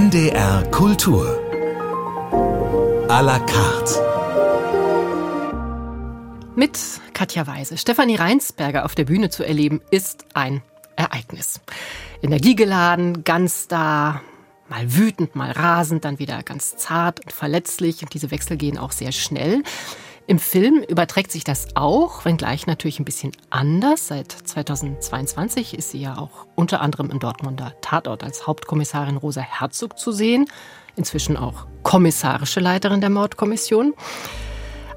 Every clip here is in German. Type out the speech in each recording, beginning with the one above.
NDR Kultur. A la carte. Mit Katja Weise, Stefanie Reinsberger auf der Bühne zu erleben, ist ein Ereignis. Energiegeladen, ganz da, mal wütend, mal rasend, dann wieder ganz zart und verletzlich. Und diese Wechsel gehen auch sehr schnell. Im Film überträgt sich das auch, wenngleich natürlich ein bisschen anders. Seit 2022 ist sie ja auch unter anderem im Dortmunder Tatort als Hauptkommissarin Rosa Herzog zu sehen, inzwischen auch kommissarische Leiterin der Mordkommission.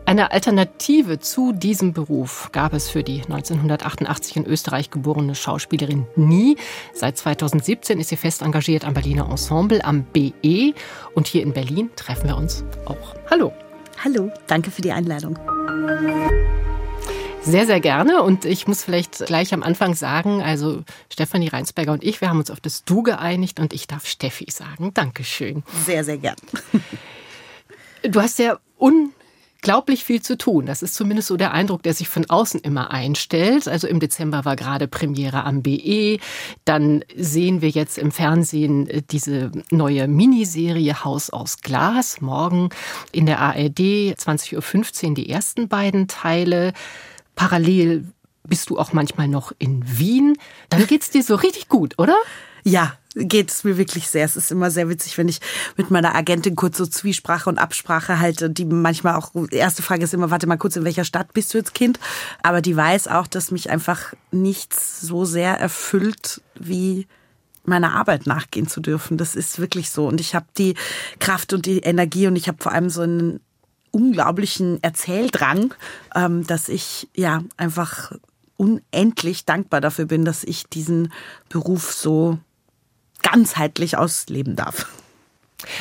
Eine Alternative zu diesem Beruf gab es für die 1988 in Österreich geborene Schauspielerin nie. Seit 2017 ist sie fest engagiert am Berliner Ensemble am BE und hier in Berlin treffen wir uns auch. Hallo. Hallo, danke für die Einladung. Sehr, sehr gerne. Und ich muss vielleicht gleich am Anfang sagen, also Stefanie Reinsberger und ich, wir haben uns auf das Du geeinigt und ich darf Steffi sagen. Dankeschön. Sehr, sehr gern. Du hast ja un unglaublich viel zu tun. Das ist zumindest so der Eindruck, der sich von außen immer einstellt. Also im Dezember war gerade Premiere am BE. Dann sehen wir jetzt im Fernsehen äh, diese neue Miniserie Haus aus Glas. Morgen in der ARD 20.15 Uhr die ersten beiden Teile. Parallel bist du auch manchmal noch in Wien. Dann geht's dir so richtig gut, oder? Ja, geht es mir wirklich sehr. Es ist immer sehr witzig, wenn ich mit meiner Agentin kurz so Zwiesprache und Absprache halte. Die manchmal auch, erste Frage ist immer, warte mal kurz, in welcher Stadt bist du jetzt Kind? Aber die weiß auch, dass mich einfach nichts so sehr erfüllt wie meiner Arbeit nachgehen zu dürfen. Das ist wirklich so. Und ich habe die Kraft und die Energie und ich habe vor allem so einen unglaublichen Erzähldrang, ähm, dass ich ja einfach unendlich dankbar dafür bin, dass ich diesen Beruf so ganzheitlich ausleben darf.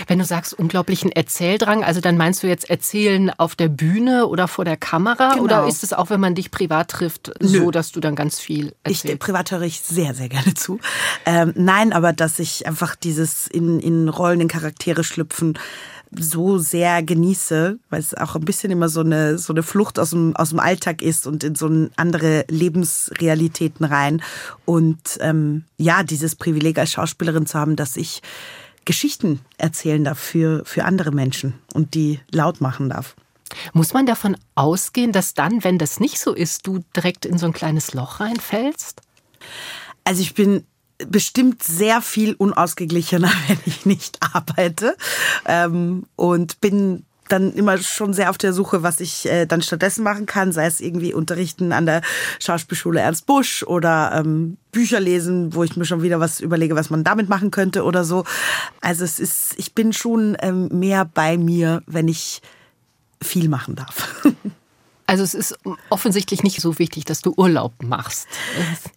Wenn du sagst unglaublichen Erzähldrang, also dann meinst du jetzt Erzählen auf der Bühne oder vor der Kamera? Genau. Oder ist es auch, wenn man dich privat trifft, Nö. so, dass du dann ganz viel erzählst? Ich, privat höre ich sehr, sehr gerne zu. Ähm, nein, aber dass ich einfach dieses in, in Rollen, in Charaktere schlüpfen, so sehr genieße, weil es auch ein bisschen immer so eine, so eine Flucht aus dem, aus dem Alltag ist und in so andere Lebensrealitäten rein. Und ähm, ja, dieses Privileg als Schauspielerin zu haben, dass ich Geschichten erzählen darf für, für andere Menschen und die laut machen darf. Muss man davon ausgehen, dass dann, wenn das nicht so ist, du direkt in so ein kleines Loch reinfällst? Also ich bin bestimmt sehr viel unausgeglichener, wenn ich nicht arbeite. Ähm, und bin dann immer schon sehr auf der Suche, was ich äh, dann stattdessen machen kann, sei es irgendwie Unterrichten an der Schauspielschule Ernst Busch oder ähm, Bücher lesen, wo ich mir schon wieder was überlege, was man damit machen könnte oder so. Also es ist, ich bin schon ähm, mehr bei mir, wenn ich viel machen darf. Also es ist offensichtlich nicht so wichtig, dass du Urlaub machst.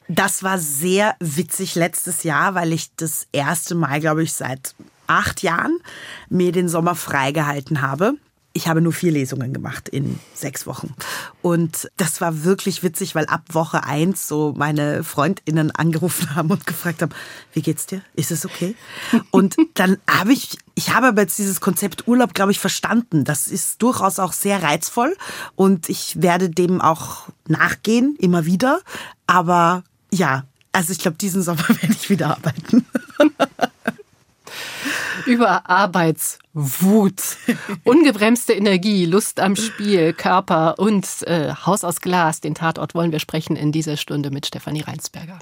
Das war sehr witzig letztes Jahr, weil ich das erste Mal, glaube ich, seit acht Jahren mir den Sommer freigehalten habe ich habe nur vier Lesungen gemacht in sechs Wochen. Und das war wirklich witzig, weil ab Woche eins so meine FreundInnen angerufen haben und gefragt haben, wie geht's dir? Ist es okay? Und dann habe ich, ich habe aber jetzt dieses Konzept Urlaub, glaube ich, verstanden. Das ist durchaus auch sehr reizvoll und ich werde dem auch nachgehen, immer wieder. Aber ja, also ich glaube, diesen Sommer werde ich wieder arbeiten. Über Arbeitswut, ungebremste Energie, Lust am Spiel, Körper und äh, Haus aus Glas. Den Tatort wollen wir sprechen in dieser Stunde mit Stefanie Reinsberger.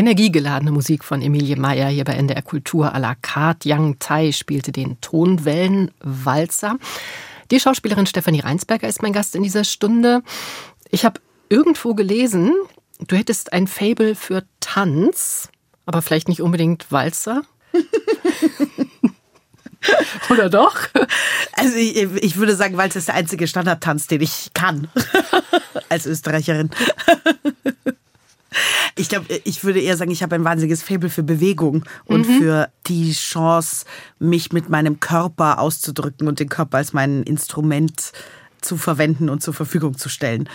Energiegeladene Musik von Emilie Meyer hier bei NDR Kultur à la carte. Yang Tai spielte den Tonwellenwalzer. Die Schauspielerin Stefanie Reinsberger ist mein Gast in dieser Stunde. Ich habe irgendwo gelesen, du hättest ein Fable für Tanz, aber vielleicht nicht unbedingt Walzer. Oder doch? Also ich, ich würde sagen, Walzer ist der einzige Standardtanz, den ich kann als Österreicherin. Ich glaube, ich würde eher sagen, ich habe ein wahnsinniges Faible für Bewegung und mhm. für die Chance, mich mit meinem Körper auszudrücken und den Körper als mein Instrument zu verwenden und zur Verfügung zu stellen.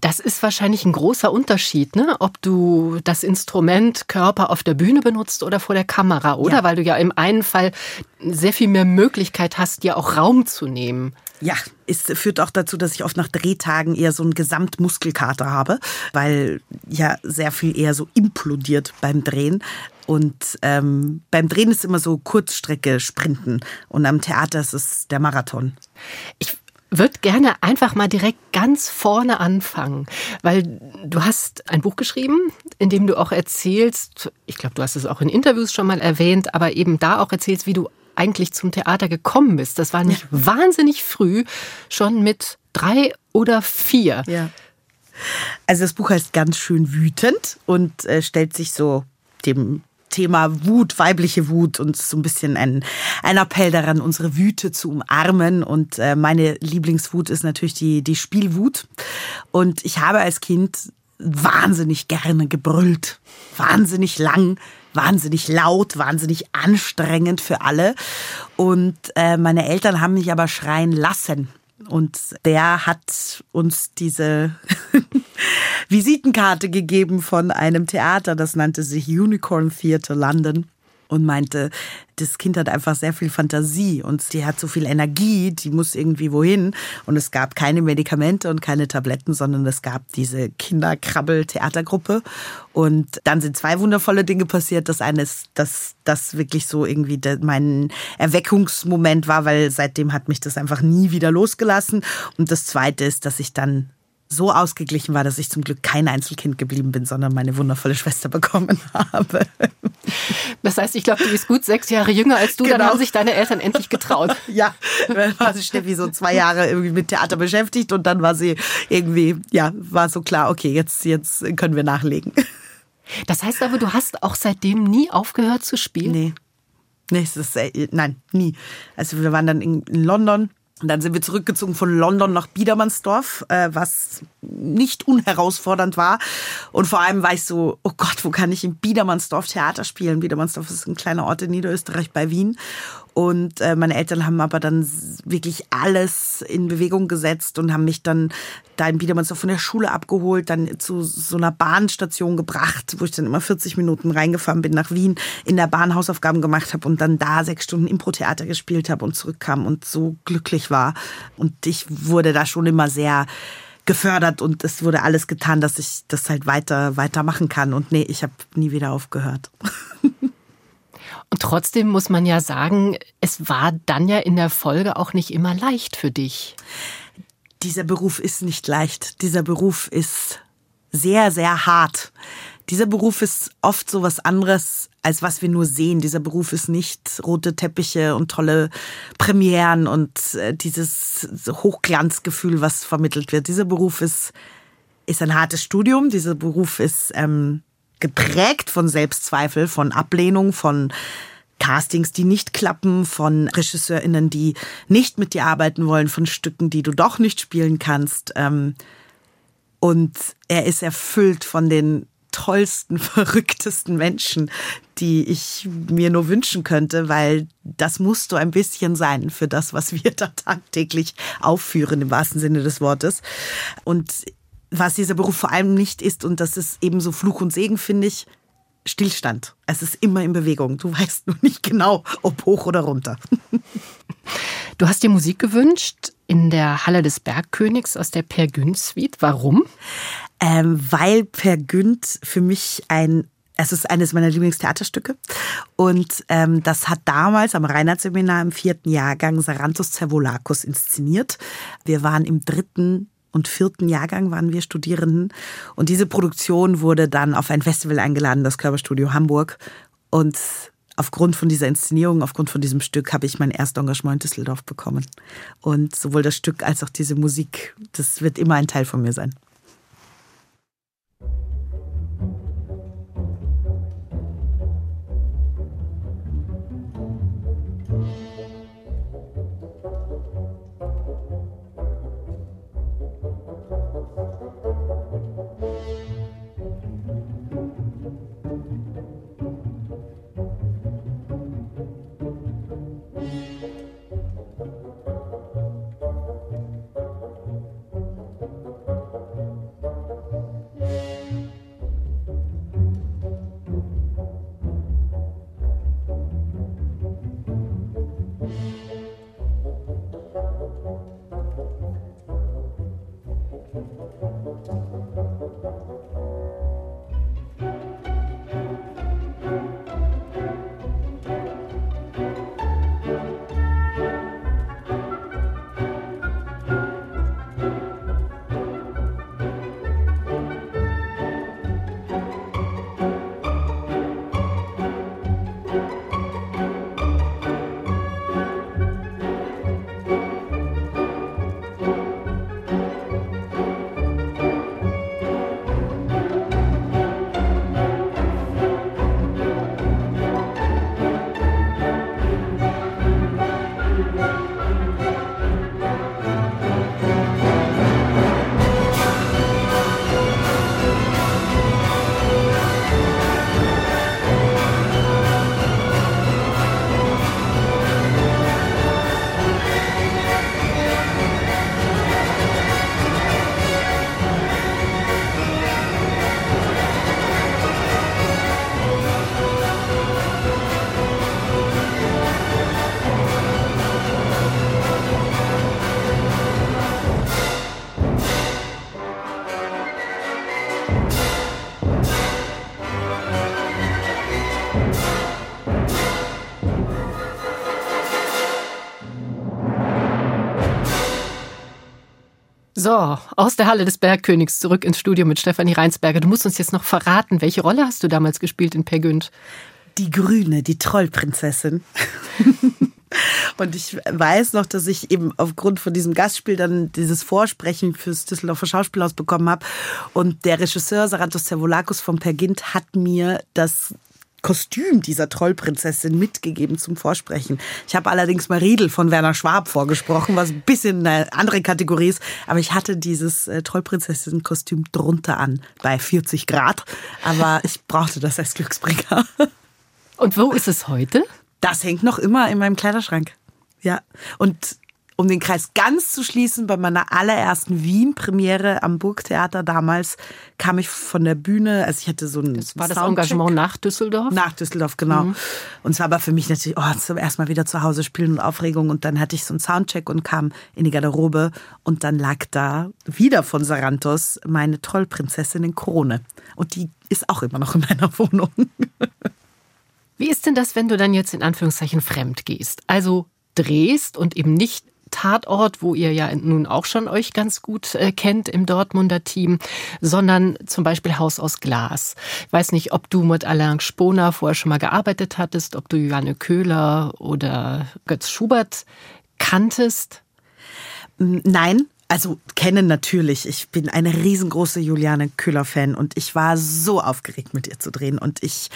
Das ist wahrscheinlich ein großer Unterschied, ne? ob du das Instrument Körper auf der Bühne benutzt oder vor der Kamera, oder? Ja. Weil du ja im einen Fall sehr viel mehr Möglichkeit hast, dir auch Raum zu nehmen. Ja, es führt auch dazu, dass ich oft nach Drehtagen eher so einen Gesamtmuskelkater habe, weil ja sehr viel eher so implodiert beim Drehen. Und ähm, beim Drehen ist immer so Kurzstrecke sprinten und am Theater ist es der Marathon. Ich würde gerne einfach mal direkt ganz vorne anfangen, weil du hast ein Buch geschrieben, in dem du auch erzählst, ich glaube, du hast es auch in Interviews schon mal erwähnt, aber eben da auch erzählst, wie du eigentlich zum Theater gekommen bist. Das war nicht ja. wahnsinnig früh, schon mit drei oder vier. Ja. Also das Buch heißt ganz schön wütend und äh, stellt sich so dem Thema Wut, weibliche Wut und so ein bisschen ein, ein Appell daran, unsere Wüte zu umarmen. Und äh, meine Lieblingswut ist natürlich die, die Spielwut. Und ich habe als Kind wahnsinnig gerne gebrüllt, wahnsinnig lang, wahnsinnig laut, wahnsinnig anstrengend für alle. Und äh, meine Eltern haben mich aber schreien lassen. Und der hat uns diese Visitenkarte gegeben von einem Theater, das nannte sich Unicorn Theatre London und meinte, das Kind hat einfach sehr viel Fantasie und die hat so viel Energie, die muss irgendwie wohin. Und es gab keine Medikamente und keine Tabletten, sondern es gab diese Kinderkrabbel-Theatergruppe. Und dann sind zwei wundervolle Dinge passiert. Das eine ist, dass das wirklich so irgendwie mein Erweckungsmoment war, weil seitdem hat mich das einfach nie wieder losgelassen. Und das zweite ist, dass ich dann so ausgeglichen war, dass ich zum Glück kein Einzelkind geblieben bin, sondern meine wundervolle Schwester bekommen habe. Das heißt, ich glaube, du bist gut sechs Jahre jünger als du, genau. dann haben sich deine Eltern endlich getraut. ja, dann war sie Steffi so zwei Jahre irgendwie mit Theater beschäftigt und dann war sie irgendwie, ja, war so klar, okay, jetzt, jetzt können wir nachlegen. Das heißt aber, du hast auch seitdem nie aufgehört zu spielen? Nee. Nee, es ist, nein, nie. Also wir waren dann in London und dann sind wir zurückgezogen von London nach Biedermannsdorf, äh, was nicht unherausfordernd war. Und vor allem war ich so, oh Gott, wo kann ich in Biedermannsdorf Theater spielen? Biedermannsdorf ist ein kleiner Ort in Niederösterreich bei Wien. Und äh, meine Eltern haben aber dann wirklich alles in Bewegung gesetzt und haben mich dann da in Biedermannsdorf von der Schule abgeholt, dann zu so einer Bahnstation gebracht, wo ich dann immer 40 Minuten reingefahren bin nach Wien, in der Bahn Hausaufgaben gemacht habe und dann da sechs Stunden Impro-Theater gespielt habe und zurückkam und so glücklich war. Und ich wurde da schon immer sehr gefördert und es wurde alles getan, dass ich das halt weiter weitermachen kann. Und nee, ich habe nie wieder aufgehört. Und trotzdem muss man ja sagen, es war dann ja in der Folge auch nicht immer leicht für dich. Dieser Beruf ist nicht leicht. Dieser Beruf ist sehr, sehr hart. Dieser Beruf ist oft so was anderes, als was wir nur sehen. Dieser Beruf ist nicht rote Teppiche und tolle Premieren und äh, dieses Hochglanzgefühl, was vermittelt wird. Dieser Beruf ist, ist ein hartes Studium. Dieser Beruf ist ähm, geprägt von Selbstzweifel, von Ablehnung, von Castings, die nicht klappen, von RegisseurInnen, die nicht mit dir arbeiten wollen, von Stücken, die du doch nicht spielen kannst. Ähm, und er ist erfüllt von den tollsten, verrücktesten Menschen, die ich mir nur wünschen könnte, weil das musst du ein bisschen sein für das, was wir da tagtäglich aufführen, im wahrsten Sinne des Wortes. Und was dieser Beruf vor allem nicht ist, und das ist eben so Fluch und Segen, finde ich, Stillstand. Es ist immer in Bewegung. Du weißt nur nicht genau, ob hoch oder runter. Du hast dir Musik gewünscht in der Halle des Bergkönigs aus der Per Günd Suite. Warum? Ähm, weil Per Günd für mich ein es ist eines meiner Lieblingstheaterstücke. Und ähm, das hat damals am Reinhardt-Seminar im vierten Jahrgang Sarantos Zervolakos inszeniert. Wir waren im dritten und vierten Jahrgang waren wir Studierenden. Und diese Produktion wurde dann auf ein Festival eingeladen, das Körperstudio Hamburg. Und aufgrund von dieser Inszenierung, aufgrund von diesem Stück, habe ich mein erstes Engagement in Düsseldorf bekommen. Und sowohl das Stück als auch diese Musik, das wird immer ein Teil von mir sein. So, aus der Halle des Bergkönigs zurück ins Studio mit Stefanie Reinsberger. Du musst uns jetzt noch verraten, welche Rolle hast du damals gespielt in Per Günd? Die Grüne, die Trollprinzessin. Und ich weiß noch, dass ich eben aufgrund von diesem Gastspiel dann dieses Vorsprechen fürs Düsseldorfer Schauspielhaus bekommen habe. Und der Regisseur Sarantos Servolakos von Pergint hat mir das Kostüm dieser Trollprinzessin mitgegeben zum Vorsprechen. Ich habe allerdings mal Riedel von Werner Schwab vorgesprochen, was ein bisschen eine andere Kategorie ist. Aber ich hatte dieses äh, Trollprinzessin-Kostüm drunter an, bei 40 Grad. Aber ich brauchte das als Glücksbringer. Und wo ist es heute? Das hängt noch immer in meinem Kleiderschrank. Ja. Und um den Kreis ganz zu schließen, bei meiner allerersten Wien-Premiere am Burgtheater damals kam ich von der Bühne, also ich hatte so ein Das war das Engagement nach Düsseldorf? Nach Düsseldorf, genau. Mhm. Und es war aber für mich natürlich, oh, zum ersten Mal wieder zu Hause spielen und Aufregung und dann hatte ich so einen Soundcheck und kam in die Garderobe und dann lag da wieder von Sarantos meine Trollprinzessin in Krone. Und die ist auch immer noch in meiner Wohnung. Wie ist denn das, wenn du dann jetzt in Anführungszeichen fremd gehst? Also drehst und eben nicht Tatort, wo ihr ja nun auch schon euch ganz gut äh, kennt im Dortmunder Team, sondern zum Beispiel Haus aus Glas. Ich weiß nicht, ob du mit Alain Sponer vorher schon mal gearbeitet hattest, ob du Johanne Köhler oder Götz Schubert kanntest. Nein, also kennen natürlich. Ich bin eine riesengroße Juliane Köhler-Fan und ich war so aufgeregt, mit ihr zu drehen. Und ich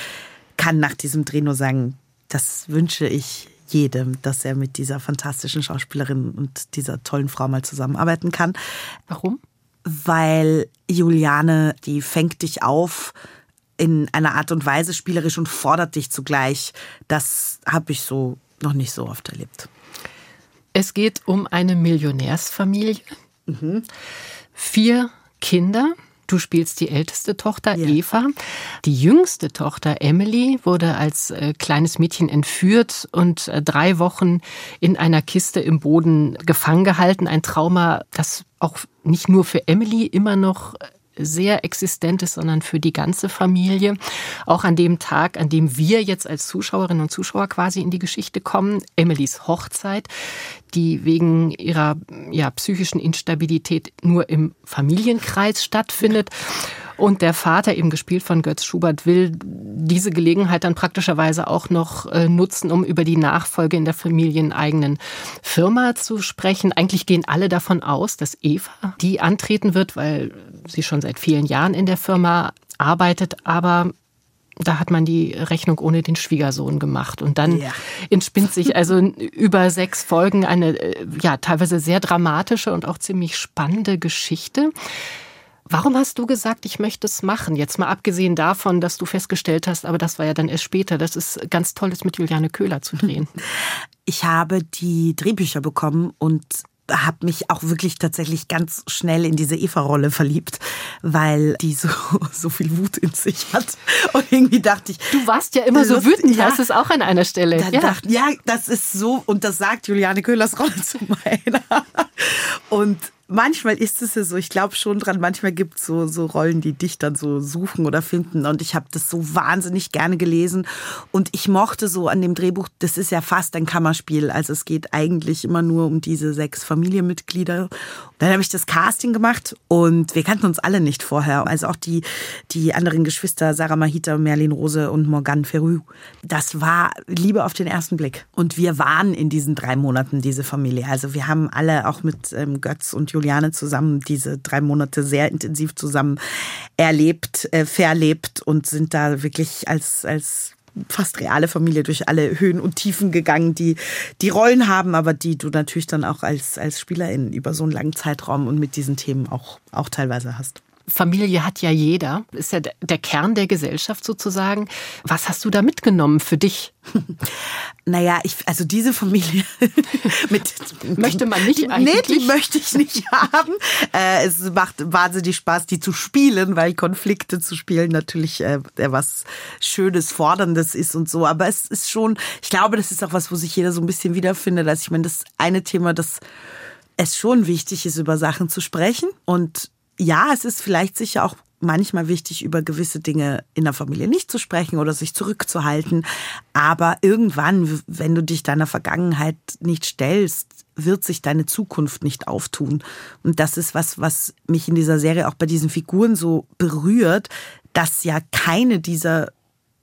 kann nach diesem Dreh nur sagen, das wünsche ich jedem, dass er mit dieser fantastischen Schauspielerin und dieser tollen Frau mal zusammenarbeiten kann. Warum? Weil Juliane, die fängt dich auf in einer Art und Weise spielerisch und fordert dich zugleich. Das habe ich so noch nicht so oft erlebt. Es geht um eine Millionärsfamilie. Mhm. Vier Kinder. Du spielst die älteste Tochter ja. Eva. Die jüngste Tochter Emily wurde als äh, kleines Mädchen entführt und äh, drei Wochen in einer Kiste im Boden gefangen gehalten. Ein Trauma, das auch nicht nur für Emily immer noch sehr Existentes, sondern für die ganze Familie. Auch an dem Tag, an dem wir jetzt als Zuschauerinnen und Zuschauer quasi in die Geschichte kommen, Emilys Hochzeit, die wegen ihrer ja, psychischen Instabilität nur im Familienkreis stattfindet. Und der Vater, eben gespielt von Götz Schubert, will diese Gelegenheit dann praktischerweise auch noch äh, nutzen, um über die Nachfolge in der familieneigenen Firma zu sprechen. Eigentlich gehen alle davon aus, dass Eva die antreten wird, weil sie schon seit vielen Jahren in der Firma arbeitet, aber da hat man die Rechnung ohne den Schwiegersohn gemacht. Und dann ja. entspinnt sich also über sechs Folgen eine äh, ja teilweise sehr dramatische und auch ziemlich spannende Geschichte. Warum hast du gesagt, ich möchte es machen? Jetzt mal abgesehen davon, dass du festgestellt hast, aber das war ja dann erst später, dass es ganz toll ist, mit Juliane Köhler zu drehen. Ich habe die Drehbücher bekommen und habe mich auch wirklich tatsächlich ganz schnell in diese Eva-Rolle verliebt, weil die so, so viel Wut in sich hat. Und irgendwie dachte ich. Du warst ja immer so wütend, ja, hast es auch an einer Stelle. ja. Dachte, ja, das ist so, und das sagt Juliane Köhlers Rolle zu meiner. Und manchmal ist es ja so, ich glaube schon dran, manchmal gibt es so, so Rollen, die dich dann so suchen oder finden. Und ich habe das so wahnsinnig gerne gelesen. Und ich mochte so an dem Drehbuch, das ist ja fast ein Kammerspiel. Also es geht eigentlich immer nur um diese sechs Familienmitglieder. Dann habe ich das Casting gemacht und wir kannten uns alle nicht vorher. Also auch die, die anderen Geschwister, Sarah Mahita, Merlin Rose und Morgan Ferru. Das war Liebe auf den ersten Blick. Und wir waren in diesen drei Monaten diese Familie. Also wir haben alle auch mit ähm, Götz und Juliane zusammen diese drei Monate sehr intensiv zusammen erlebt, äh, verlebt und sind da wirklich als, als fast reale Familie durch alle Höhen und Tiefen gegangen, die die Rollen haben, aber die du natürlich dann auch als, als Spielerin über so einen langen Zeitraum und mit diesen Themen auch, auch teilweise hast. Familie hat ja jeder, ist ja der Kern der Gesellschaft sozusagen. Was hast du da mitgenommen für dich? Naja, ich, also diese Familie mit, möchte man nicht eigentlich. Nee, die möchte ich nicht haben. Äh, es macht wahnsinnig Spaß, die zu spielen, weil Konflikte zu spielen natürlich äh, was Schönes, Forderndes ist und so. Aber es ist schon, ich glaube, das ist auch was, wo sich jeder so ein bisschen wiederfindet. Also ich meine, das eine Thema, das es schon wichtig ist, über Sachen zu sprechen und ja, es ist vielleicht sicher auch manchmal wichtig, über gewisse Dinge in der Familie nicht zu sprechen oder sich zurückzuhalten. Aber irgendwann, wenn du dich deiner Vergangenheit nicht stellst, wird sich deine Zukunft nicht auftun. Und das ist was, was mich in dieser Serie auch bei diesen Figuren so berührt, dass ja keine dieser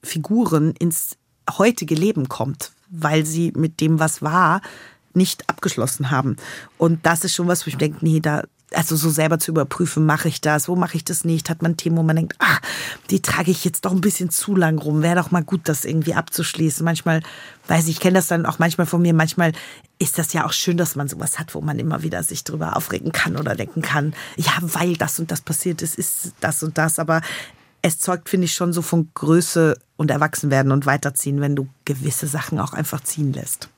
Figuren ins heutige Leben kommt, weil sie mit dem, was war, nicht abgeschlossen haben. Und das ist schon was, wo ich denke, nee, da, also so selber zu überprüfen, mache ich das, wo mache ich das nicht, hat man Themen, wo man denkt, ach, die trage ich jetzt doch ein bisschen zu lang rum, wäre doch mal gut, das irgendwie abzuschließen. Manchmal, weiß ich, ich kenne das dann auch manchmal von mir, manchmal ist das ja auch schön, dass man sowas hat, wo man immer wieder sich drüber aufregen kann oder denken kann, ja, weil das und das passiert ist, ist das und das, aber es zeugt, finde ich, schon so von Größe und Erwachsenwerden und Weiterziehen, wenn du gewisse Sachen auch einfach ziehen lässt.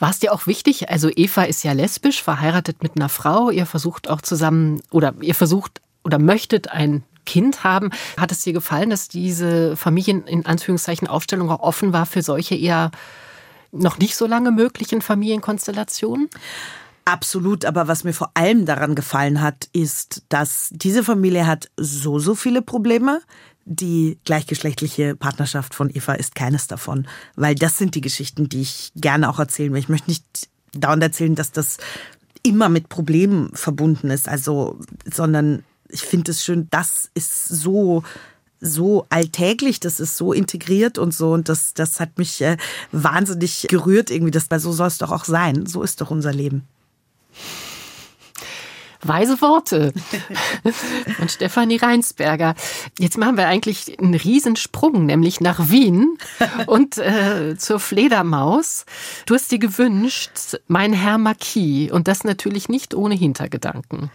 War es dir auch wichtig? Also Eva ist ja lesbisch, verheiratet mit einer Frau. Ihr versucht auch zusammen oder ihr versucht oder möchtet ein Kind haben. Hat es dir gefallen, dass diese Familien in Anführungszeichen Aufstellung auch offen war für solche eher noch nicht so lange möglichen Familienkonstellationen? Absolut, aber was mir vor allem daran gefallen hat, ist, dass diese Familie hat so, so viele Probleme. Die gleichgeschlechtliche Partnerschaft von Eva ist keines davon, weil das sind die Geschichten, die ich gerne auch erzählen will. Ich möchte nicht dauernd erzählen, dass das immer mit Problemen verbunden ist, also, sondern ich finde es schön, das ist so so alltäglich, das ist so integriert und so und das, das hat mich äh, wahnsinnig gerührt irgendwie, das, so soll es doch auch sein, so ist doch unser Leben. Weise Worte von Stefanie Reinsberger. Jetzt machen wir eigentlich einen Riesensprung, nämlich nach Wien und äh, zur Fledermaus. Du hast dir gewünscht, mein Herr Marquis und das natürlich nicht ohne Hintergedanken.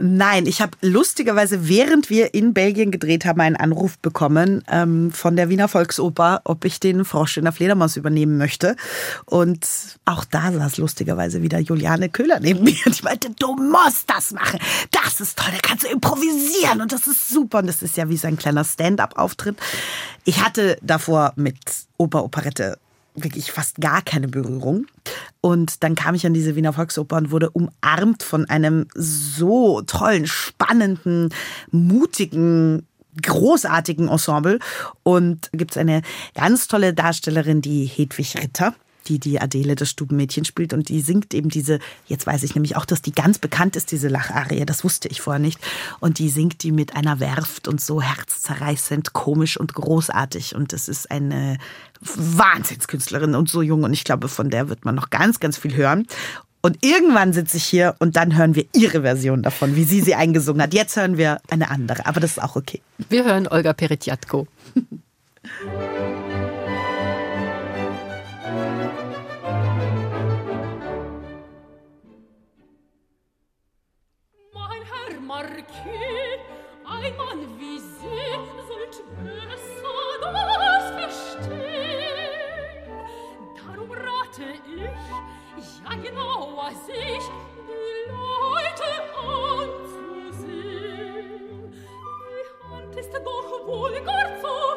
Nein, ich habe lustigerweise, während wir in Belgien gedreht haben, einen Anruf bekommen ähm, von der Wiener Volksoper, ob ich den Frosch in der Fledermaus übernehmen möchte. Und auch da saß lustigerweise wieder Juliane Köhler neben mir. Und ich meinte, du musst das machen. Das ist toll, da kannst du improvisieren und das ist super. Und das ist ja wie so ein kleiner Stand-up-Auftritt. Ich hatte davor mit Oper, Operette wirklich fast gar keine Berührung. Und dann kam ich an diese Wiener Volksoper und wurde umarmt von einem so tollen, spannenden, mutigen, großartigen Ensemble. Und gibt es eine ganz tolle Darstellerin, die Hedwig Ritter die die Adele, das Stubenmädchen, spielt. Und die singt eben diese, jetzt weiß ich nämlich auch, dass die ganz bekannt ist, diese Lacharie. Das wusste ich vorher nicht. Und die singt die mit einer Werft und so herzzerreißend, komisch und großartig. Und das ist eine Wahnsinnskünstlerin und so jung. Und ich glaube, von der wird man noch ganz, ganz viel hören. Und irgendwann sitze ich hier und dann hören wir ihre Version davon, wie sie sie eingesungen hat. Jetzt hören wir eine andere, aber das ist auch okay. Wir hören Olga Peretjatko. Бог воли горцов,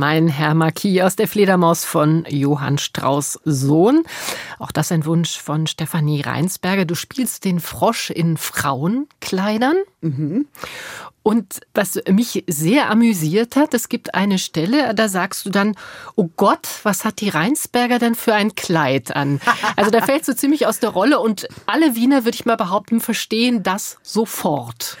Mein Herr Marquis aus der Fledermaus von Johann Strauß Sohn. Auch das ein Wunsch von Stefanie Reinsberger. Du spielst den Frosch in Frauenkleidern. Und was mich sehr amüsiert hat, es gibt eine Stelle, da sagst du dann, oh Gott, was hat die Reinsberger denn für ein Kleid an? Also da fällst du ziemlich aus der Rolle und alle Wiener, würde ich mal behaupten, verstehen das sofort.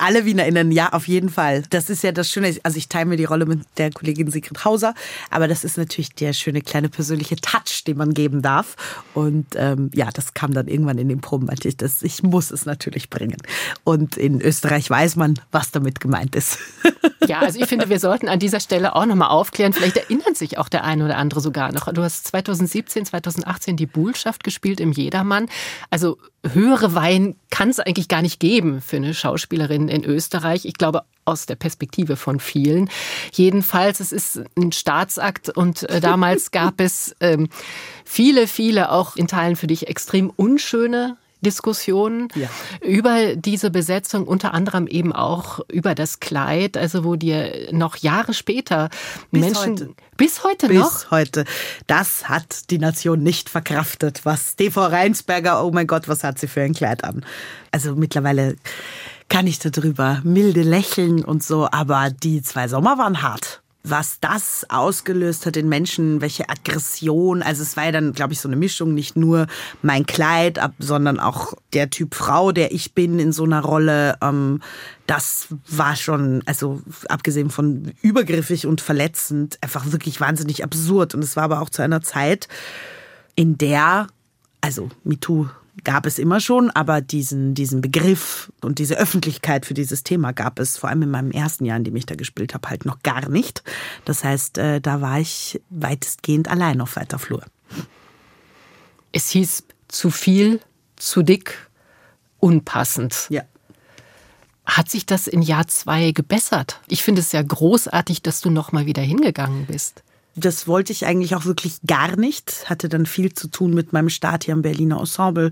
Alle WienerInnen, ja, auf jeden Fall. Das ist ja das Schöne. Also ich teile mir die Rolle mit der Kollegin Sigrid Hauser, aber das ist natürlich der schöne kleine persönliche Touch, den man geben darf. Und ähm, ja, das kam dann irgendwann in den Proben, meinte ich, das, ich muss es natürlich bringen. Und in Österreich weiß man, was damit gemeint ist. Ja, also ich finde, wir sollten an dieser Stelle auch nochmal aufklären. Vielleicht erinnert sich auch der eine oder andere sogar noch. Du hast 2017, 2018 die Buhlschaft gespielt im Jedermann. Also höhere Wein kann es eigentlich gar nicht geben für eine Schauspielerin in Österreich. Ich glaube, aus der Perspektive von vielen. Jedenfalls, es ist ein Staatsakt und äh, damals gab es ähm, viele, viele auch in Teilen für dich extrem unschöne Diskussionen Ja. über diese Besetzung, unter anderem eben auch über das Kleid, also wo dir noch Jahre später Bis Menschen heute. bis heute noch Bis heute. Das hat die Nation nicht verkraftet. Was TV Reinsberger, oh mein Gott, was hat sie für ein Kleid an? Also mittlerweile kann ich darüber milde lächeln und so, aber die zwei Sommer waren hart. Was das ausgelöst hat in Menschen, welche Aggression, also es war ja dann, glaube ich, so eine Mischung, nicht nur mein Kleid, sondern auch der Typ Frau, der ich bin in so einer Rolle. Ähm, das war schon, also abgesehen von übergriffig und verletzend, einfach wirklich wahnsinnig absurd. Und es war aber auch zu einer Zeit, in der, also MeToo gab es immer schon, aber diesen, diesen Begriff und diese Öffentlichkeit für dieses Thema gab es vor allem in meinem ersten Jahr, in dem ich da gespielt habe, halt noch gar nicht. Das heißt, äh, da war ich weitestgehend allein auf weiter Flur. es hieß zu viel, zu dick, unpassend. Ja. Hat sich das in Jahr zwei gebessert? Ich finde es ja großartig, dass du noch mal wieder hingegangen bist. Das wollte ich eigentlich auch wirklich gar nicht. Hatte dann viel zu tun mit meinem Start hier am Berliner Ensemble,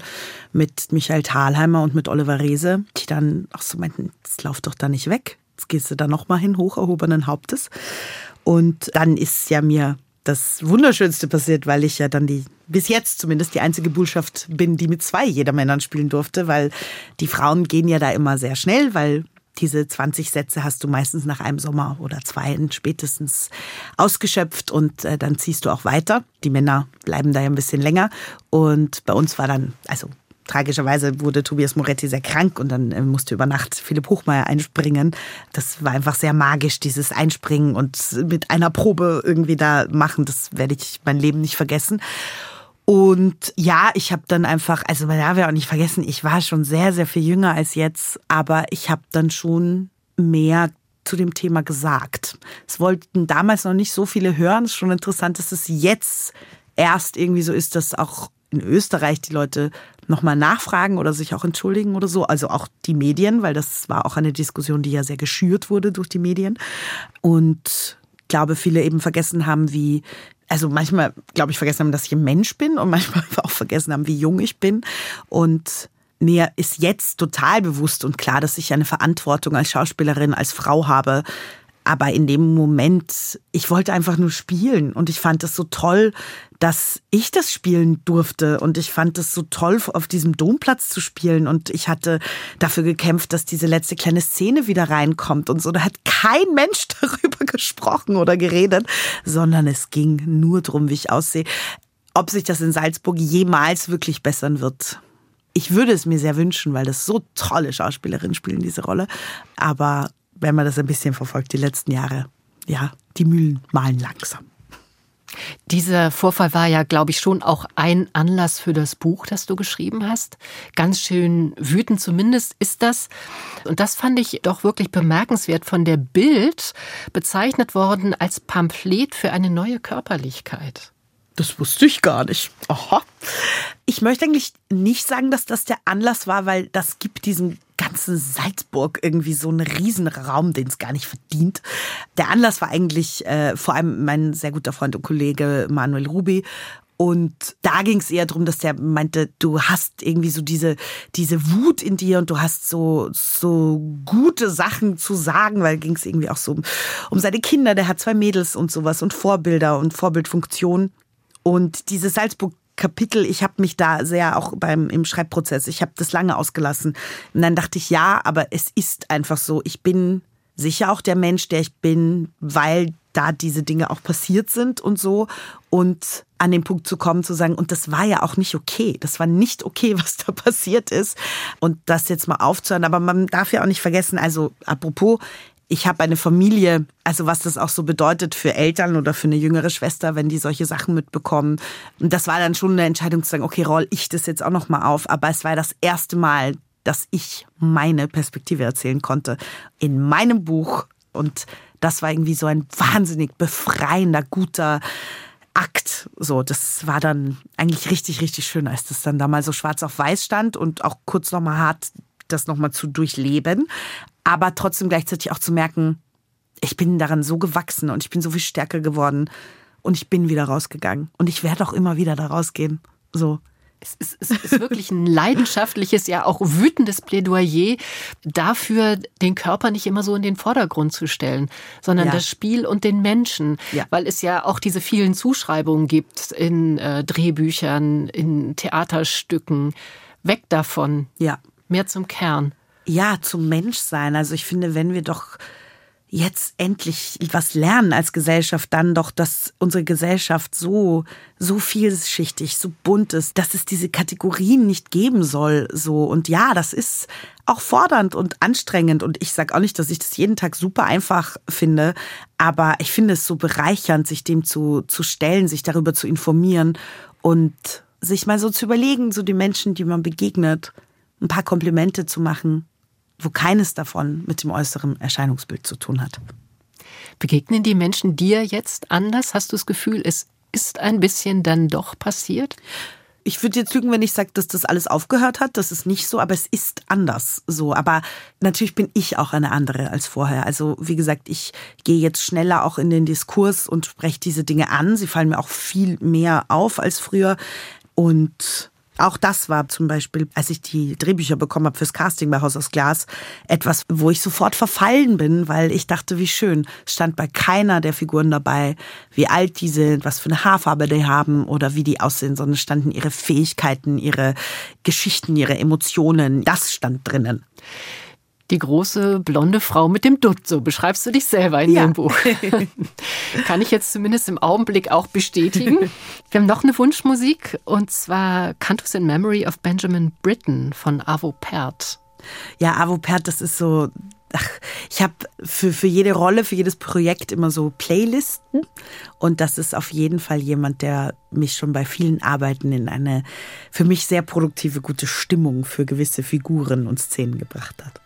mit Michael Thalheimer und mit Oliver Reese, die dann auch so meinten, das lauf doch da nicht weg. Jetzt gehst du da noch mal hin, hoch erhobenen Hauptes. Und dann ist ja mir das Wunderschönste passiert, weil ich ja dann die, bis jetzt zumindest die einzige Bullschaft bin, die mit zwei Jedermännern spielen durfte, weil die Frauen gehen ja da immer sehr schnell, weil diese 20 Sätze hast du meistens nach einem Sommer oder zwei spätestens ausgeschöpft und äh, dann ziehst du auch weiter. Die Männer bleiben da ja ein bisschen länger und bei uns war dann, also tragischerweise wurde Tobias Moretti sehr krank und dann äh, musste über Nacht Philipp Hochmeier einspringen. Das war einfach sehr magisch, dieses Einspringen und mit einer Probe irgendwie da machen. Das werde ich mein Leben nicht vergessen. Und ja, ich habe dann einfach, also man darf ja auch nicht vergessen, ich war schon sehr, sehr viel jünger als jetzt, aber ich habe dann schon mehr zu dem Thema gesagt. Es wollten damals noch nicht so viele hören. Es ist schon interessant, dass es jetzt erst irgendwie so ist, dass auch in Österreich die Leute nochmal nachfragen oder sich auch entschuldigen oder so. Also auch die Medien, weil das war auch eine Diskussion, die ja sehr geschürt wurde durch die Medien. Und ich glaube, viele eben vergessen haben, wie, also manchmal, glaube ich, vergessen haben, dass ich ein Mensch bin und manchmal auch vergessen haben, wie jung ich bin. Und mir ist jetzt total bewusst und klar, dass ich eine Verantwortung als Schauspielerin, als Frau habe. Aber in dem Moment, ich wollte einfach nur spielen und ich fand es so toll, dass ich das spielen durfte und ich fand es so toll, auf diesem Domplatz zu spielen und ich hatte dafür gekämpft, dass diese letzte kleine Szene wieder reinkommt und so. Da hat kein Mensch darüber gesprochen oder geredet, sondern es ging nur darum, wie ich aussehe. Ob sich das in Salzburg jemals wirklich bessern wird, ich würde es mir sehr wünschen, weil das so tolle Schauspielerinnen spielen diese Rolle. Aber wenn man das ein bisschen verfolgt, die letzten Jahre, ja, die Mühlen malen langsam. Dieser Vorfall war ja, glaube ich, schon auch ein Anlass für das Buch, das du geschrieben hast. Ganz schön wütend zumindest ist das. Und das fand ich doch wirklich bemerkenswert von der Bild bezeichnet worden als Pamphlet für eine neue Körperlichkeit. Das wusste ich gar nicht. Aha. Ich möchte eigentlich nicht sagen, dass das der Anlass war, weil das gibt diesen ganzen Salzburg irgendwie so einen Riesenraum, den es gar nicht verdient. Der Anlass war eigentlich äh, vor allem mein sehr guter Freund und Kollege Manuel Rubi. Und da ging es eher darum, dass der meinte, du hast irgendwie so diese, diese Wut in dir und du hast so, so gute Sachen zu sagen, weil ging es irgendwie auch so um, um seine Kinder, der hat zwei Mädels und sowas und Vorbilder und Vorbildfunktion. Und diese Salzburg Kapitel, ich habe mich da sehr auch beim im Schreibprozess, ich habe das lange ausgelassen. Und dann dachte ich, ja, aber es ist einfach so, ich bin sicher auch der Mensch, der ich bin, weil da diese Dinge auch passiert sind und so. Und an den Punkt zu kommen zu sagen und das war ja auch nicht okay, das war nicht okay, was da passiert ist. Und das jetzt mal aufzuhören, aber man darf ja auch nicht vergessen, also apropos ich habe eine Familie, also was das auch so bedeutet für Eltern oder für eine jüngere Schwester, wenn die solche Sachen mitbekommen. Und das war dann schon eine Entscheidung zu sagen, okay, roll ich das jetzt auch noch mal auf. Aber es war das erste Mal, dass ich meine Perspektive erzählen konnte. In meinem Buch Und das war irgendwie so ein wahnsinnig befreiender, guter Akt. So, das war dann eigentlich richtig, richtig schön, als das dann da mal so schwarz auf weiß stand und auch kurz nochmal hart, das nochmal zu durchleben. Aber trotzdem gleichzeitig auch zu merken, ich bin daran so gewachsen und ich bin so viel stärker geworden und ich bin wieder rausgegangen. Und ich werde auch immer wieder da rausgehen. So. Es ist, es ist wirklich ein leidenschaftliches, ja auch wütendes Plädoyer dafür, den Körper nicht immer so in den Vordergrund zu stellen, sondern Ja. das Spiel und den Menschen. Ja. Weil es ja auch diese vielen Zuschreibungen gibt in äh, Drehbüchern, in Theaterstücken. Weg davon. Ja. Mehr zum Kern. Ja, zum Menschsein. Also ich finde, wenn wir doch jetzt endlich was lernen als Gesellschaft, dann doch, dass unsere Gesellschaft so, so vielschichtig, so bunt ist, dass es diese Kategorien nicht geben soll, so. Und ja, das ist auch fordernd und anstrengend. Und ich sage auch nicht, dass ich das jeden Tag super einfach finde, aber ich finde es so bereichernd, sich dem zu, zu stellen, sich darüber zu informieren und sich mal so zu überlegen, so die Menschen, die man begegnet, ein paar Komplimente zu machen, wo keines davon mit dem äußeren Erscheinungsbild zu tun hat. Begegnen die Menschen dir jetzt anders? Hast du das Gefühl, es ist ein bisschen dann doch passiert? Ich würde jetzt lügen, wenn ich sage, dass das alles aufgehört hat. Das ist nicht so, aber es ist anders so. Aber natürlich bin ich auch eine andere als vorher. Also wie gesagt, ich gehe jetzt schneller auch in den Diskurs und spreche diese Dinge an. Sie fallen mir auch viel mehr auf als früher. Und auch das war zum Beispiel, als ich die Drehbücher bekommen habe fürs Casting bei Haus aus Glas, etwas, wo ich sofort verfallen bin, weil ich dachte, wie schön. Es stand bei keiner der Figuren dabei, wie alt die sind, was für eine Haarfarbe die haben oder wie die aussehen, sondern standen ihre Fähigkeiten, ihre Geschichten, ihre Emotionen. Das stand drinnen. Die große blonde Frau mit dem Dutt, so beschreibst du dich selber in Ja. dem Buch. Kann ich jetzt zumindest im Augenblick auch bestätigen. Wir haben noch eine Wunschmusik und zwar Cantus in Memory of Benjamin Britten von Avo Pärt. Ja, Avopert, das ist so. Ach, ich habe für, für jede Rolle, für jedes Projekt immer so Playlisten. Und das ist auf jeden Fall jemand, der mich schon bei vielen Arbeiten in eine für mich sehr produktive, gute Stimmung für gewisse Figuren und Szenen gebracht hat.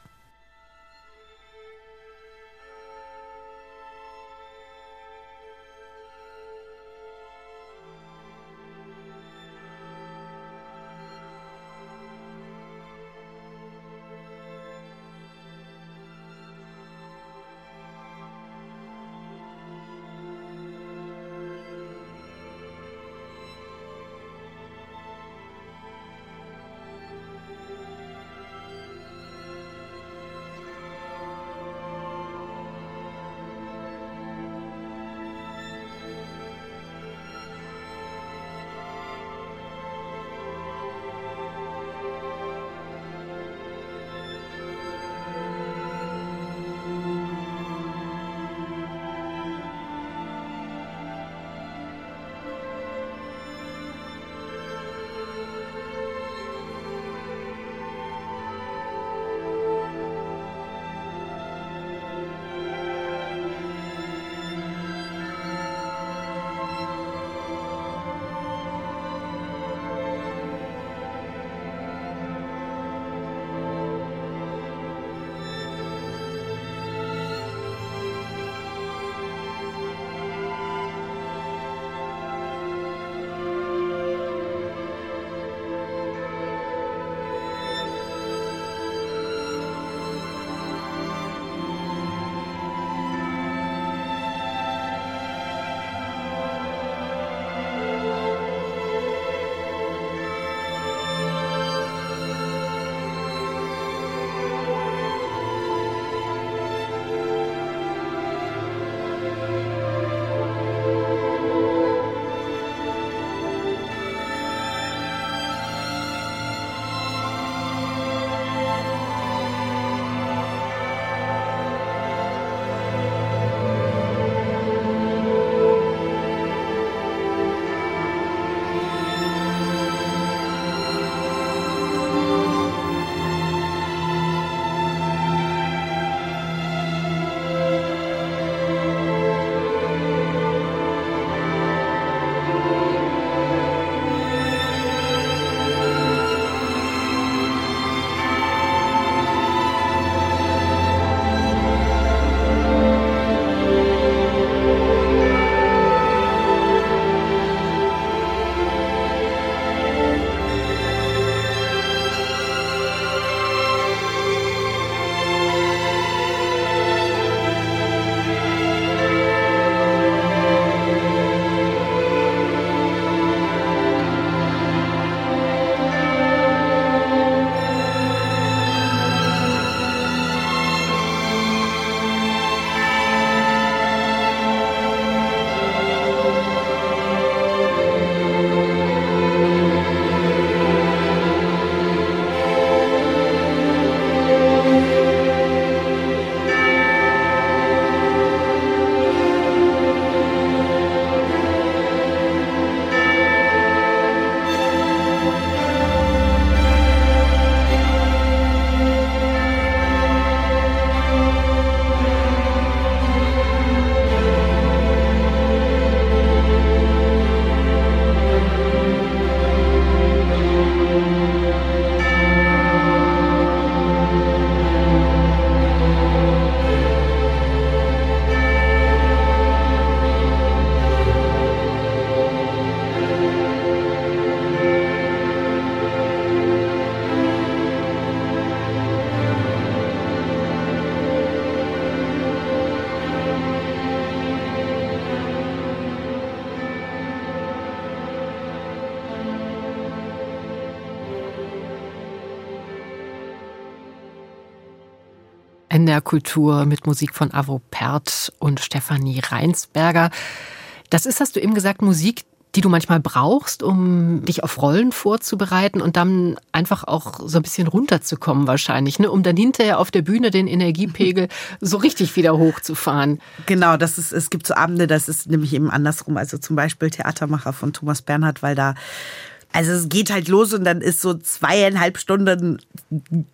In der Kultur mit Musik von Avo Pert und Stefanie Reinsberger. Das ist, hast du eben gesagt, Musik, die du manchmal brauchst, um dich auf Rollen vorzubereiten und dann einfach auch so ein bisschen runterzukommen wahrscheinlich, ne? um dann hinterher auf der Bühne den Energiepegel so richtig wieder hochzufahren. Genau, das ist, es gibt so Abende, das ist nämlich eben andersrum. Also zum Beispiel Theatermacher von Thomas Bernhard, weil da also es geht halt los und dann ist so zweieinhalb Stunden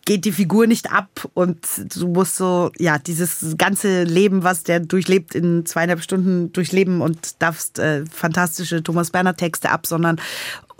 geht die Figur nicht ab und du musst so, ja, dieses ganze Leben, was der durchlebt, in zweieinhalb Stunden durchleben und darfst äh, fantastische Thomas Berner Texte absondern.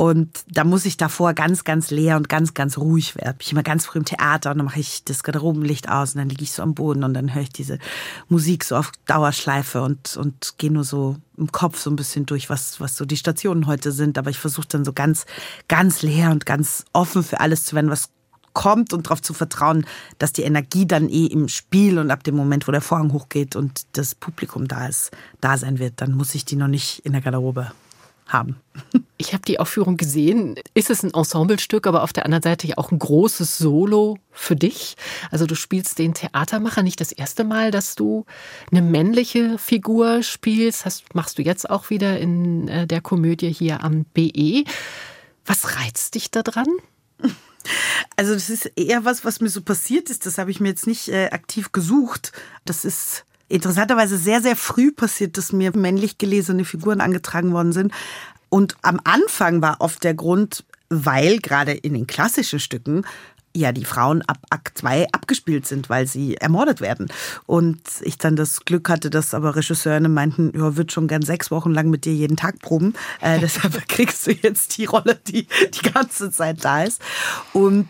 Und da muss ich davor ganz, ganz leer und ganz, ganz ruhig werden. Ich immer ganz früh im Theater und dann mache ich das Garderobenlicht aus und dann liege ich so am Boden und dann höre ich diese Musik so auf Dauerschleife und, und gehe nur so im Kopf so ein bisschen durch, was, was so die Stationen heute sind. Aber ich versuche dann so ganz, ganz leer und ganz offen für alles zu werden, was kommt und darauf zu vertrauen, dass die Energie dann eh im Spiel und ab dem Moment, wo der Vorhang hochgeht und das Publikum da ist, da sein wird, dann muss ich die noch nicht in der Garderobe haben. Ich habe die Aufführung gesehen. Ist es ein Ensemblestück, aber auf der anderen Seite ja auch ein großes Solo für dich? Also du spielst den Theatermacher nicht das erste Mal, dass du eine männliche Figur spielst. Das machst du jetzt auch wieder in äh, der Komödie hier am BE. Was reizt dich daran? Also das ist eher was, was mir so passiert ist. Das habe ich mir jetzt nicht äh, aktiv gesucht. Das ist interessanterweise sehr, sehr früh passiert, dass mir männlich gelesene Figuren angetragen worden sind. Und am Anfang war oft der Grund, weil gerade in den klassischen Stücken ja die Frauen ab Akt 2 abgespielt sind, weil sie ermordet werden. Und ich dann das Glück hatte, dass aber Regisseurinnen meinten, ja, wird schon gern sechs Wochen lang mit dir jeden Tag proben. Äh, deshalb kriegst du jetzt die Rolle, die die ganze Zeit da ist. Und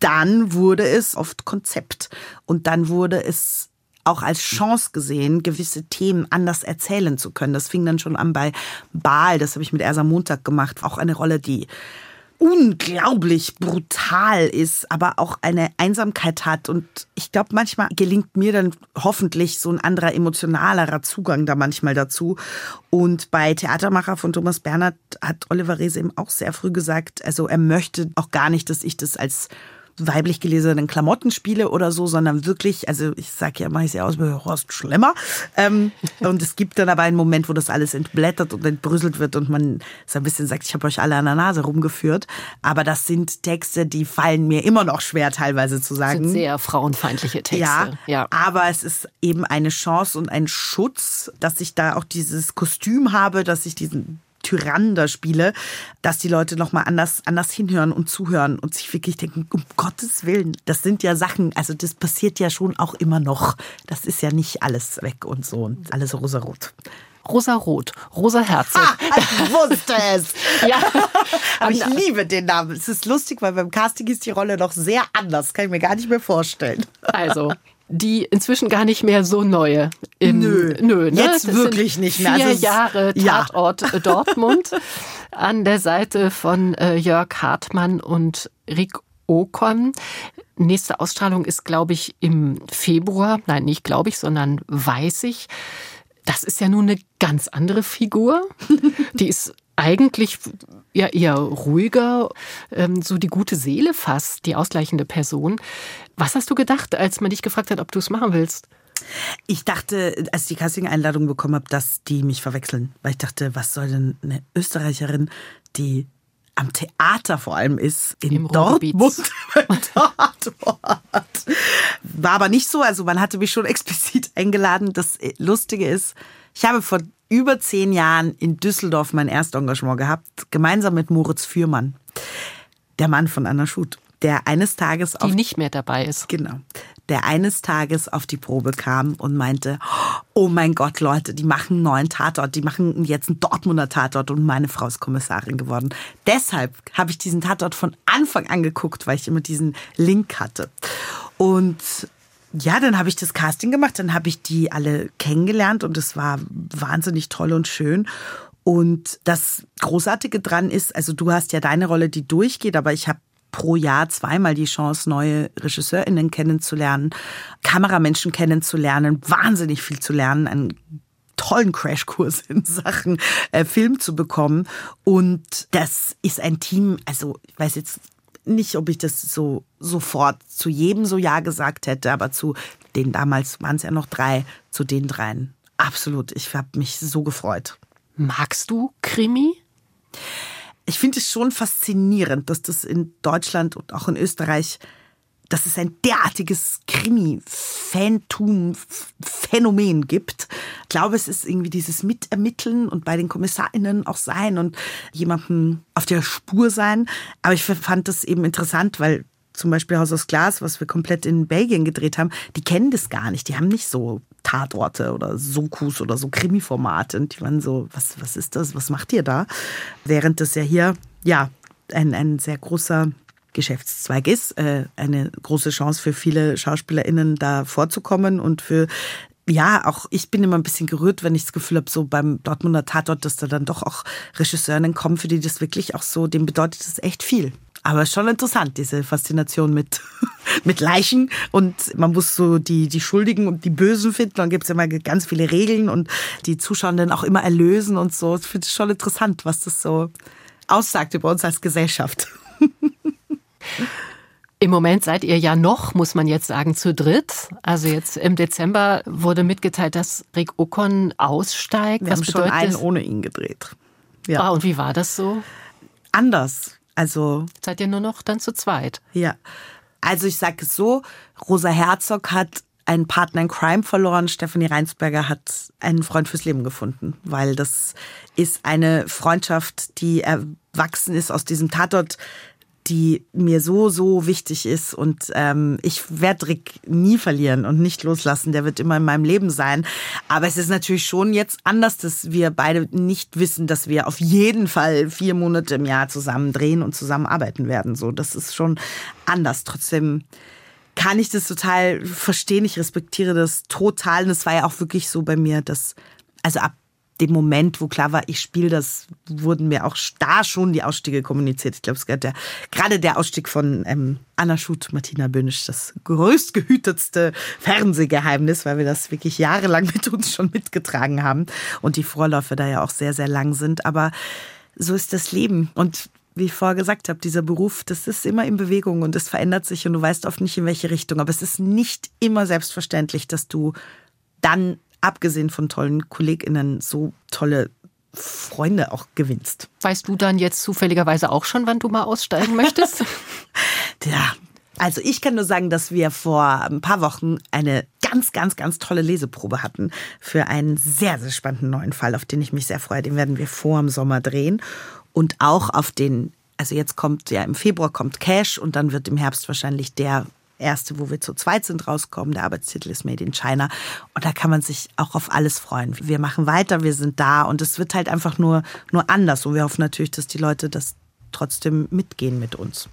dann wurde es oft Konzept. Und dann wurde es auch als Chance gesehen, gewisse Themen anders erzählen zu können. Das fing dann schon an bei Baal, das habe ich mit Ersa Montag gemacht, auch eine Rolle, die unglaublich brutal ist, aber auch eine Einsamkeit hat. Und ich glaube, manchmal gelingt mir dann hoffentlich so ein anderer emotionalerer Zugang da manchmal dazu. Und bei Theatermacher von Thomas Bernhard hat Oliver Reese eben auch sehr früh gesagt, also er möchte auch gar nicht, dass ich das als weiblich gelesenen Klamotten spiele oder so, sondern wirklich, also ich sage ja, mache ich ja aus wie Horst Schlemmer. Ähm, und es gibt dann aber einen Moment, wo das alles entblättert und entbrüsselt wird und man so ein bisschen sagt, ich habe euch alle an der Nase rumgeführt. Aber das sind Texte, die fallen mir immer noch schwer teilweise zu sagen. Das sind sehr frauenfeindliche Texte. Ja, ja, aber es ist eben eine Chance und ein Schutz, dass ich da auch dieses Kostüm habe, dass ich diesen Tyrannen da spiele, dass die Leute nochmal anders, anders hinhören und zuhören und sich wirklich denken, um Gottes Willen, das sind ja Sachen, also das passiert ja schon auch immer noch. Das ist ja nicht alles weg und so und alles rosarot. Rosa-Rot, Rosa Herzog. Ah, ich wusste es. ja. Aber ich liebe den Namen. Es ist lustig, weil beim Casting ist die Rolle noch sehr anders. Kann ich mir gar nicht mehr vorstellen. Also, die inzwischen gar nicht mehr so neue. Im, nö, nö ne? jetzt das wirklich nicht mehr. Vier also Jahre Tatort ja. Dortmund an der Seite von äh, Jörg Hartmann und Rick Ocon. Nächste Ausstrahlung ist, glaube ich, im Februar. Nein, nicht glaube ich, sondern weiß ich. Das ist ja nun eine ganz andere Figur. Die ist eigentlich ja eher ruhiger, ähm, so die gute Seele fast, die ausgleichende Person. Was hast du gedacht, als man dich gefragt hat, ob du es machen willst? Ich dachte, als ich die Casting-Einladung bekommen habe, dass die mich verwechseln. Weil ich dachte, was soll denn eine Österreicherin, die am Theater vor allem ist, in Im Dortmund War aber nicht so. Also man hatte mich schon explizit eingeladen. Das Lustige ist, ich habe vor über zehn Jahren in Düsseldorf mein Erstengagement gehabt, gemeinsam mit Moritz Fürmann, der Mann von Anna Schut der eines Tages die nicht mehr dabei ist. Genau. Der eines Tages auf die Probe kam und meinte, oh mein Gott, Leute, die machen einen neuen Tatort, die machen jetzt einen Dortmunder Tatort und meine Frau ist Kommissarin geworden. Deshalb habe ich diesen Tatort von Anfang an geguckt, weil ich immer diesen Link hatte. Und ja, dann habe ich das Casting gemacht, dann habe ich die alle kennengelernt und es war wahnsinnig toll und schön. Und das Großartige dran ist, also du hast ja deine Rolle, die durchgeht, aber ich habe pro Jahr zweimal die Chance, neue RegisseurInnen kennenzulernen, Kameramenschen kennenzulernen, wahnsinnig viel zu lernen, einen tollen Crashkurs in Sachen äh, Film zu bekommen. Und das ist ein Team, also ich weiß jetzt nicht, ob ich das so sofort zu jedem so Ja gesagt hätte, aber zu den damals waren es ja noch drei, zu den dreien. Absolut. Ich habe mich so gefreut. Magst du Krimi? Ich finde es schon faszinierend, dass das in Deutschland und auch in Österreich, dass es ein derartiges Krimi-Fantum-Phänomen gibt. Ich glaube, es ist irgendwie dieses Mitermitteln und bei den KommissarInnen auch sein und jemandem auf der Spur sein. Aber ich fand das eben interessant, weil zum Beispiel Haus aus Glas, was wir komplett in Belgien gedreht haben, die kennen das gar nicht. Die haben nicht so Tatorte oder Sokus oder so Krimi-Formate. Und die waren so, was, was ist das? Was macht ihr da? Während das ja hier, ja, ein, ein sehr großer Geschäftszweig ist, äh, eine große Chance für viele SchauspielerInnen da vorzukommen und für ja, auch ich bin immer ein bisschen gerührt, wenn ich das Gefühl habe, so beim Dortmunder Tatort, dass da dann doch auch Regisseurinnen kommen, für die das wirklich auch so, dem bedeutet das echt viel. Aber schon interessant, diese Faszination mit, mit Leichen. Und man muss so die, die Schuldigen und die Bösen finden. Dann gibt es immer ganz viele Regeln und die Zuschauenden auch immer erlösen und so. Ich finde es schon interessant, was das so aussagt über uns als Gesellschaft. Im Moment seid ihr ja noch, muss man jetzt sagen, zu dritt. Also jetzt im Dezember wurde mitgeteilt, dass Rick Okon aussteigt. Wir Was haben schon einen das? ohne ihn gedreht. Ah, Ja, und wie war das so? anders. Also Seid ihr nur noch dann zu zweit? Ja. Also ich sage es so, Rosa Herzog hat einen Partner in Crime verloren, Stefanie Reinsberger hat einen Freund fürs Leben gefunden, weil das ist eine Freundschaft, die erwachsen ist aus diesem Tatort, die mir so, so wichtig ist. Und ähm, ich werde Rick nie verlieren und nicht loslassen. Der wird immer in meinem Leben sein. Aber es ist natürlich schon jetzt anders, dass wir beide nicht wissen, dass wir auf jeden Fall vier Monate im Jahr zusammen drehen und zusammen arbeiten werden. So, das ist schon anders. Trotzdem kann ich das total verstehen. Ich respektiere das total. Und es war ja auch wirklich so bei mir, dass, also ab dem Moment, wo klar war, ich spiele das, wurden mir auch da schon die Ausstiege kommuniziert. Ich glaube, es gehört der, gerade der Ausstieg von ähm, Anna Schut, Martina Bönisch, das größtgehütetste Fernsehgeheimnis, weil wir das wirklich jahrelang mit uns schon mitgetragen haben und die Vorläufe da ja auch sehr, sehr lang sind. Aber so ist das Leben. Und wie ich vorher gesagt habe, dieser Beruf, das ist immer in Bewegung und es verändert sich und du weißt oft nicht, in welche Richtung. Aber es ist nicht immer selbstverständlich, dass du dann, abgesehen von tollen KollegInnen, so tolle Freunde auch gewinnst. Weißt du dann jetzt zufälligerweise auch schon, wann du mal aussteigen möchtest? Ja, also ich kann nur sagen, dass wir vor ein paar Wochen eine ganz, ganz, ganz tolle Leseprobe hatten für einen sehr, sehr spannenden neuen Fall, auf den ich mich sehr freue. Den werden wir vor dem Sommer drehen und auch auf den, also jetzt kommt ja im Februar kommt Cash und dann wird im Herbst wahrscheinlich der erste, wo wir zu zweit sind, rauskommen. Der Arbeitstitel ist Made in China. Und da kann man sich auch auf alles freuen. Wir machen weiter, wir sind da und es wird halt einfach nur, nur anders. Und wir hoffen natürlich, dass die Leute das trotzdem mitgehen mit uns.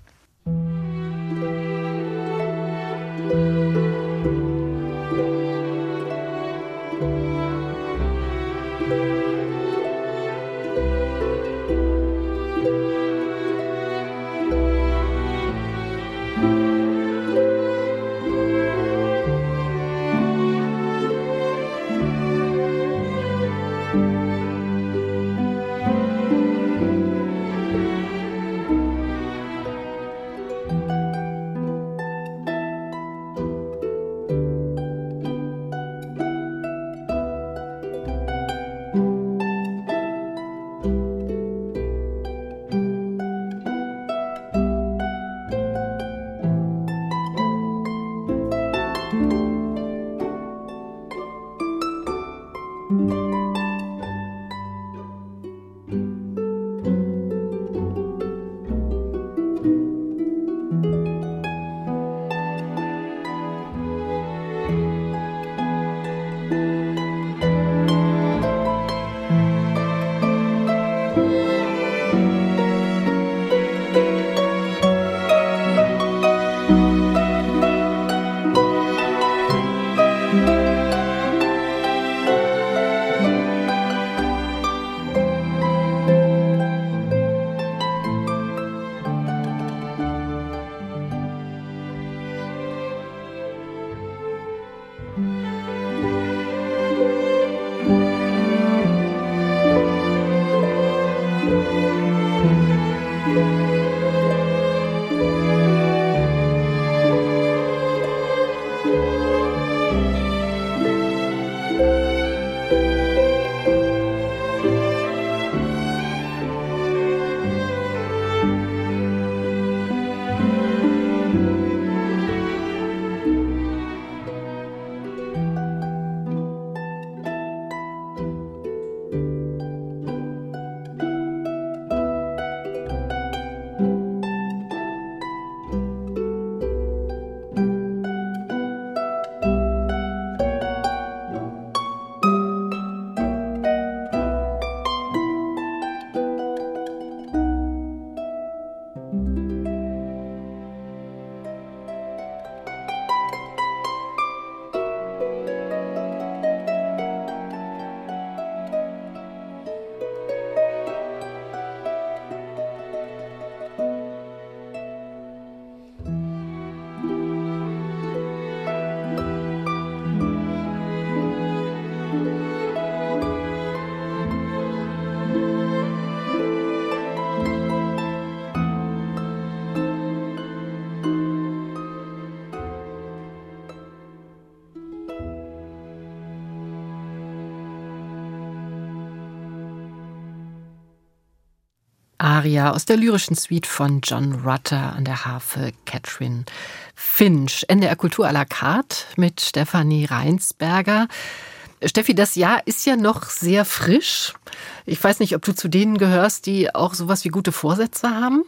Aria aus der lyrischen Suite von John Rutter an der Harfe Catherine Finch. NDR Kultur à la carte mit Stefanie Reinsberger. Steffi, das Jahr ist ja noch sehr frisch. Ich weiß nicht, ob du zu denen gehörst, die auch sowas wie gute Vorsätze haben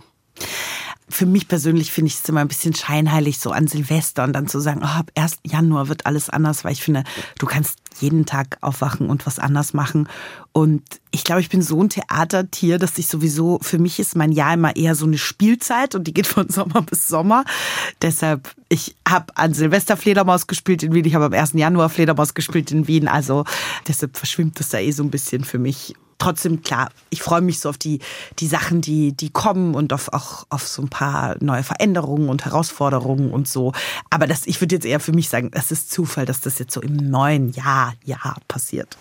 für mich persönlich finde ich es immer ein bisschen scheinheilig, so an Silvester und dann zu sagen, oh, ab 1. Januar wird alles anders, weil ich finde, du kannst jeden Tag aufwachen und was anders machen. Und ich glaube, ich bin so ein Theatertier, dass ich sowieso, für mich ist mein Jahr immer eher so eine Spielzeit und die geht von Sommer bis Sommer. Deshalb, ich habe an Silvester Fledermaus gespielt in Wien, ich habe am 1. Januar Fledermaus gespielt in Wien. Also deshalb verschwimmt das da eh so ein bisschen für mich trotzdem klar, ich freue mich so auf die, die Sachen, die, die kommen und auf, auch auf so ein paar neue Veränderungen und Herausforderungen und so. Aber das, ich würde jetzt eher für mich sagen, das ist Zufall, dass das jetzt so im neuen Jahr, Jahr passiert.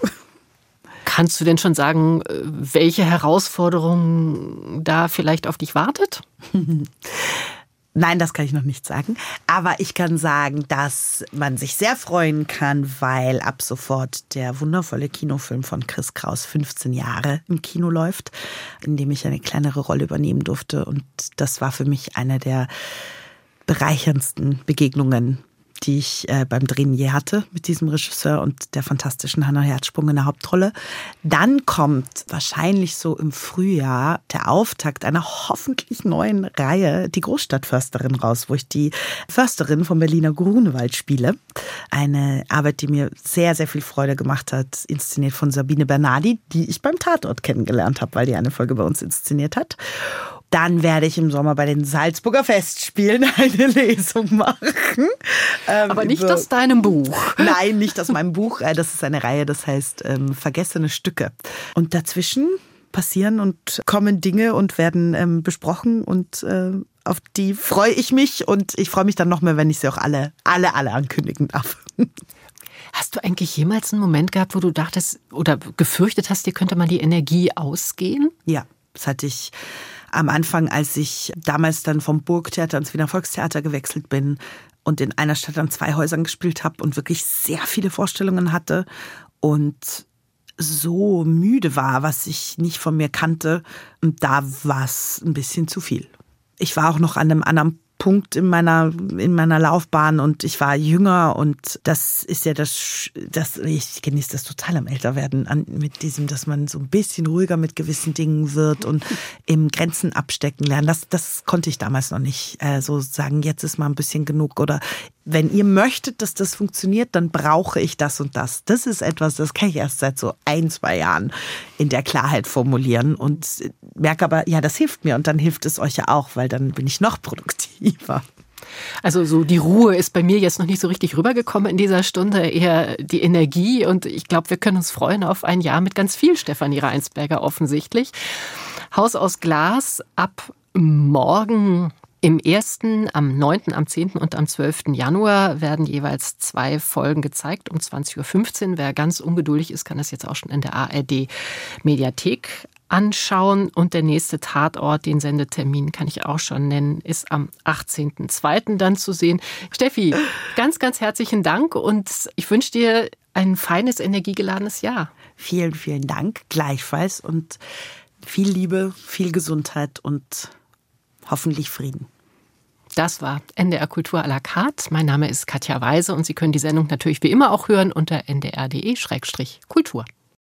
Kannst du denn schon sagen, äh, welche Herausforderung da vielleicht auf dich wartet? Nein, das kann ich noch nicht sagen. Aber ich kann sagen, dass man sich sehr freuen kann, weil ab sofort der wundervolle Kinofilm von Chris Kraus 15 Jahre im Kino läuft, in dem ich eine kleinere Rolle übernehmen durfte. Und das war für mich eine der bereicherndsten Begegnungen die ich äh, beim Drehen je hatte mit diesem Regisseur und der fantastischen Hannah Herzsprung in der Hauptrolle. Dann kommt wahrscheinlich so im Frühjahr der Auftakt einer hoffentlich neuen Reihe, die Großstadtförsterin raus, wo ich die Försterin vom Berliner Grunewald spiele. Eine Arbeit, die mir sehr, sehr viel Freude gemacht hat, inszeniert von Sabine Bernardi, die ich beim Tatort kennengelernt habe, weil die eine Folge bei uns inszeniert hat. Dann werde ich im Sommer bei den Salzburger Festspielen eine Lesung machen. Ähm, Aber nicht aus deinem Buch. Nein, nicht aus meinem Buch. Äh, das ist eine Reihe, das heißt ähm, Vergessene Stücke. Und dazwischen passieren und kommen Dinge und werden ähm, besprochen und äh, auf die freue ich mich und ich freue mich dann noch mehr, wenn ich sie auch alle, alle, alle ankündigen darf. Hast du eigentlich jemals einen Moment gehabt, wo du dachtest oder gefürchtet hast, dir könnte mal die Energie ausgehen? Ja, das hatte ich am Anfang, als ich damals dann vom Burgtheater ins Wiener Volkstheater gewechselt bin und in einer Stadt an zwei Häusern gespielt habe und wirklich sehr viele Vorstellungen hatte und so müde war, was ich nicht von mir kannte. Da war es ein bisschen zu viel. Ich war auch noch an einem anderen Punkt in meiner, in meiner Laufbahn und ich war jünger und das ist ja das, das ich genieße das total am Älterwerden an, mit diesem, dass man so ein bisschen ruhiger mit gewissen Dingen wird und im Grenzen abstecken lernen. Das, das konnte ich damals noch nicht äh, so sagen, jetzt ist mal ein bisschen genug oder wenn ihr möchtet, dass das funktioniert, dann brauche ich das und das. Das ist etwas, das kann ich erst seit so ein, zwei Jahren in der Klarheit formulieren und merke aber, ja, das hilft mir und dann hilft es euch ja auch, weil dann bin ich noch produktiver. Also so die Ruhe ist bei mir jetzt noch nicht so richtig rübergekommen in dieser Stunde, eher die Energie und ich glaube, wir können uns freuen auf ein Jahr mit ganz viel Stefanie Reinsberger offensichtlich. Haus aus Glas ab morgen im ersten, am 9., am 10. und am 12. Januar werden jeweils zwei Folgen gezeigt um 20.15 Uhr. Wer ganz ungeduldig ist, kann das jetzt auch schon in der ARD Mediathek anschauen. Und der nächste Tatort, den Sendetermin kann ich auch schon nennen, ist am 18.02. dann zu sehen. Steffi, ganz, ganz herzlichen Dank und ich wünsche dir ein feines, energiegeladenes Jahr. Vielen, vielen Dank. Gleichfalls und viel Liebe, viel Gesundheit und hoffentlich Frieden. Das war NDR Kultur à la carte. Mein Name ist Katja Weise und Sie können die Sendung natürlich wie immer auch hören unter ndr.de-kultur.